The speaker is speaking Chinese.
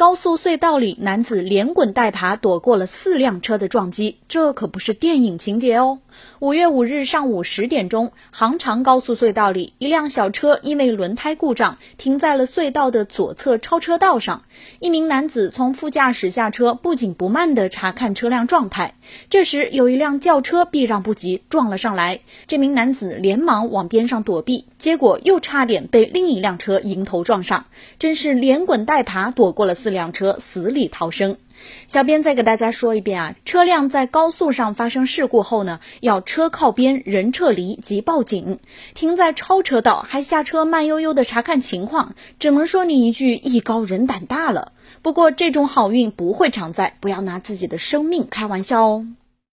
高速隧道里，男子连滚带爬躲过了四辆车的撞击，这可不是电影情节哦。五月五日上午十点钟，杭长高速隧道里，一辆小车因为轮胎故障停在了隧道的左侧超车道上。一名男子从副驾驶下车，不紧不慢地查看车辆状态。这时，有一辆轿车避让不及，撞了上来。这名男子连忙往边上躲避，结果又差点被另一辆车迎头撞上，真是连滚带爬躲过了四。辆车死里逃生。小编再给大家说一遍啊，车辆在高速上发生事故后呢，要车靠边，人撤离及报警。停在超车道还下车慢悠悠的查看情况，只能说你一句艺高人胆大了。不过这种好运不会常在，不要拿自己的生命开玩笑哦。